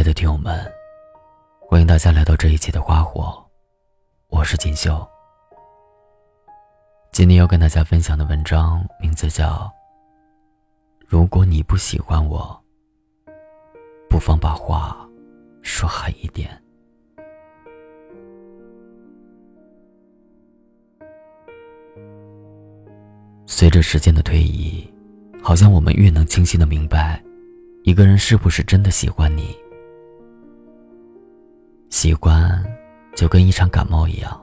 亲爱的听友们，欢迎大家来到这一期的花火，我是锦绣。今天要跟大家分享的文章名字叫《如果你不喜欢我，不妨把话说狠一点》。随着时间的推移，好像我们越能清晰的明白，一个人是不是真的喜欢你。喜欢，就跟一场感冒一样，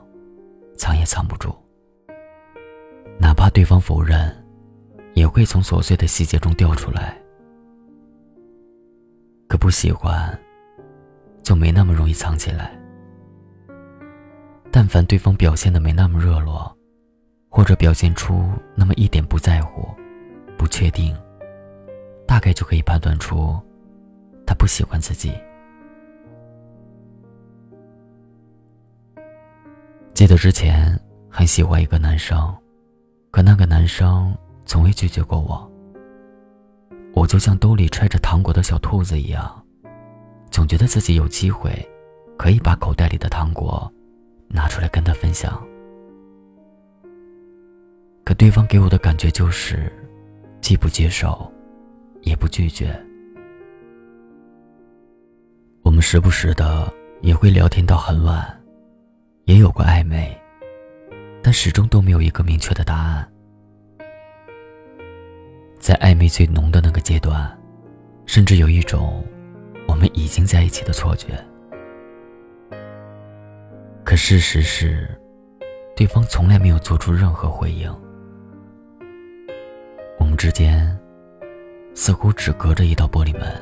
藏也藏不住。哪怕对方否认，也会从琐碎的细节中掉出来。可不喜欢，就没那么容易藏起来。但凡对方表现的没那么热络，或者表现出那么一点不在乎、不确定，大概就可以判断出，他不喜欢自己。记得之前很喜欢一个男生，可那个男生从未拒绝过我。我就像兜里揣着糖果的小兔子一样，总觉得自己有机会，可以把口袋里的糖果拿出来跟他分享。可对方给我的感觉就是，既不接受，也不拒绝。我们时不时的也会聊天到很晚。也有过暧昧，但始终都没有一个明确的答案。在暧昧最浓的那个阶段，甚至有一种我们已经在一起的错觉。可事实是，对方从来没有做出任何回应。我们之间似乎只隔着一道玻璃门，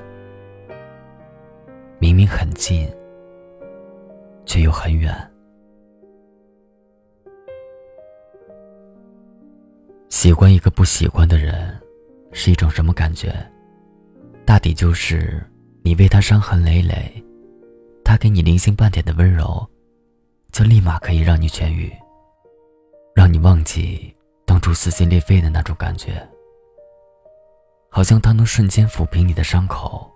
明明很近，却又很远。喜欢一个不喜欢的人，是一种什么感觉？大抵就是你为他伤痕累累，他给你零星半点的温柔，就立马可以让你痊愈，让你忘记当初撕心裂肺的那种感觉。好像他能瞬间抚平你的伤口，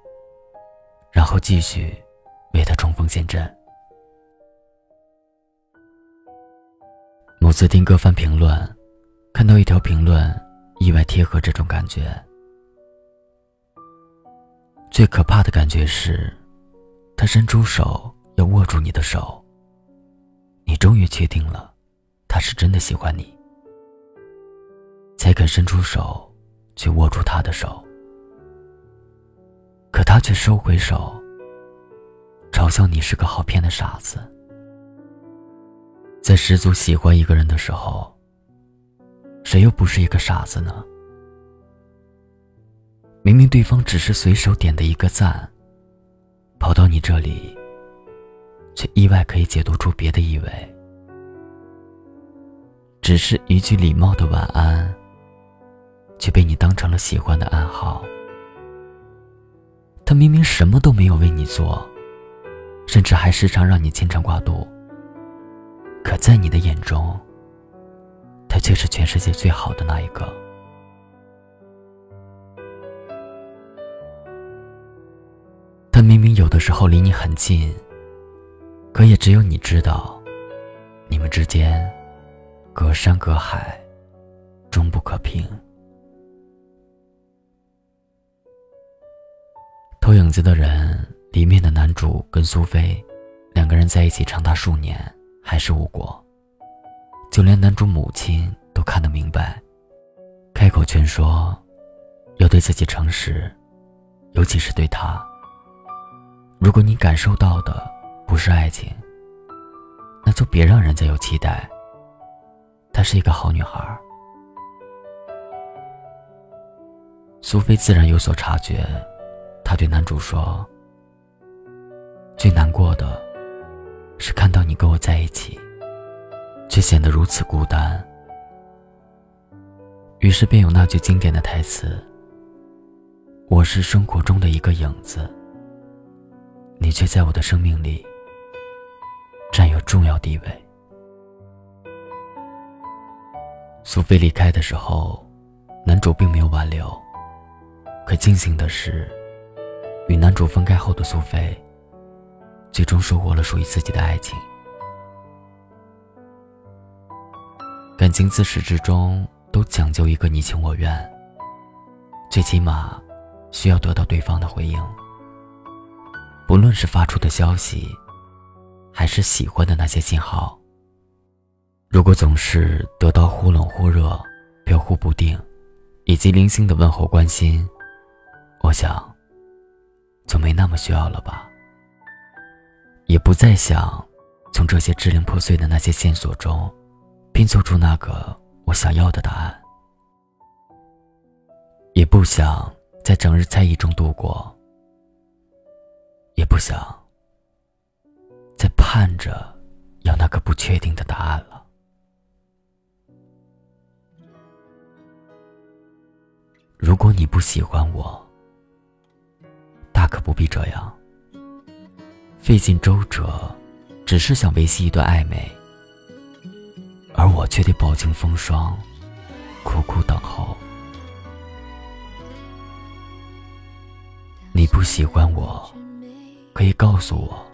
然后继续为他冲锋陷阵。某次听歌翻评论。看到一条评论，意外贴合这种感觉。最可怕的感觉是，他伸出手要握住你的手。你终于确定了，他是真的喜欢你，才肯伸出手去握住他的手。可他却收回手，嘲笑你是个好骗的傻子。在十足喜欢一个人的时候。谁又不是一个傻子呢？明明对方只是随手点的一个赞，跑到你这里，却意外可以解读出别的意味。只是一句礼貌的晚安，却被你当成了喜欢的暗号。他明明什么都没有为你做，甚至还时常让你牵肠挂肚，可在你的眼中。他却是全世界最好的那一个。他明明有的时候离你很近，可也只有你知道，你们之间隔山隔海，终不可平。偷影子的人里面的男主跟苏菲两个人在一起长达数年，还是无果。就连男主母亲都看得明白，开口劝说，要对自己诚实，尤其是对他。如果你感受到的不是爱情，那就别让人家有期待。她是一个好女孩。苏菲自然有所察觉，她对男主说：“最难过的，是看到你跟我在一起。”却显得如此孤单。于是便有那句经典的台词：“我是生活中的一个影子，你却在我的生命里占有重要地位。”苏菲离开的时候，男主并没有挽留。可庆幸的是，与男主分开后的苏菲最终收获了属于自己的爱情。感情自始至终都讲究一个你情我愿，最起码需要得到对方的回应。不论是发出的消息，还是喜欢的那些信号，如果总是得到忽冷忽热、飘忽不定，以及零星的问候关心，我想。就没那么需要了吧，也不再想从这些支离破碎的那些线索中拼凑出那个我想要的答案，也不想在整日猜疑中度过，也不想再盼着要那个不确定的答案了。如果你不喜欢我。大可不必这样，费尽周折，只是想维系一段暧昧，我却得饱经风霜，苦苦等候。你不喜欢我，可以告诉我，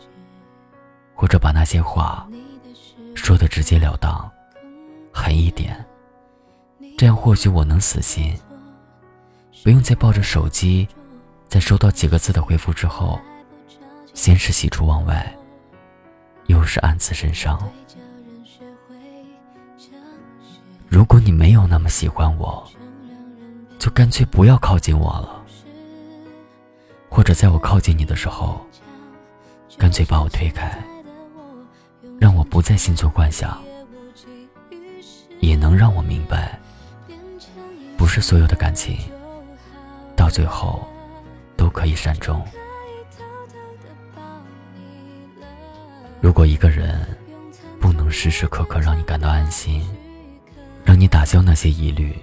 或者把那些话说的直截了当，狠一点，这样或许我能死心，不用再抱着手机。在收到几个字的回复之后，先是喜出望外，又是暗自神伤。如果你没有那么喜欢我，就干脆不要靠近我了，或者在我靠近你的时候，干脆把我推开，让我不再心存幻想，也能让我明白，不是所有的感情，到最后。都可以善终。如果一个人不能时时刻刻让你感到安心，你打消那些疑虑，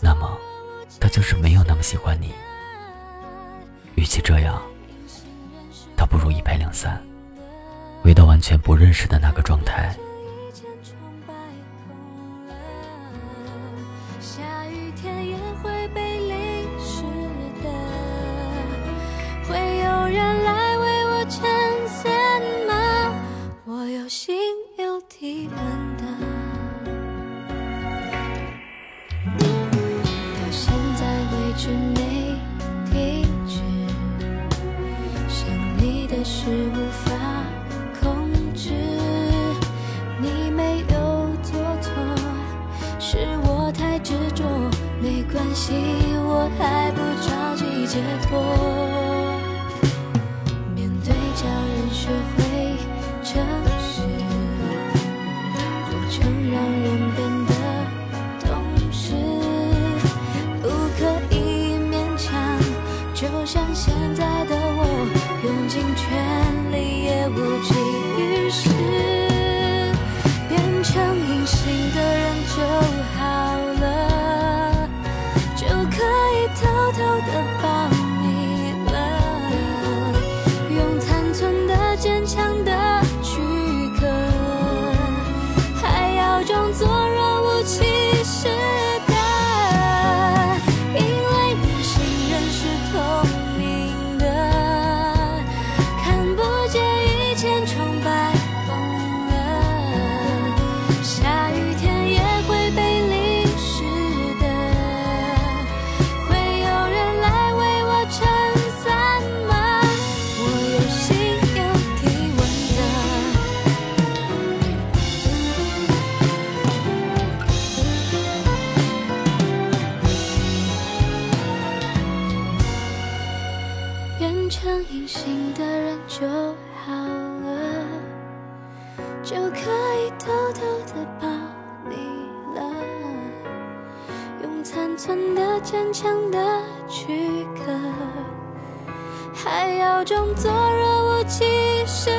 那么他就是没有那么喜欢你。与其这样，倒不如一拍两散，回到完全不认识的那个状态。下雨天也还不着急解脱。就可以偷偷的抱你了。用残存的坚强的躯壳，还要装作若无其事。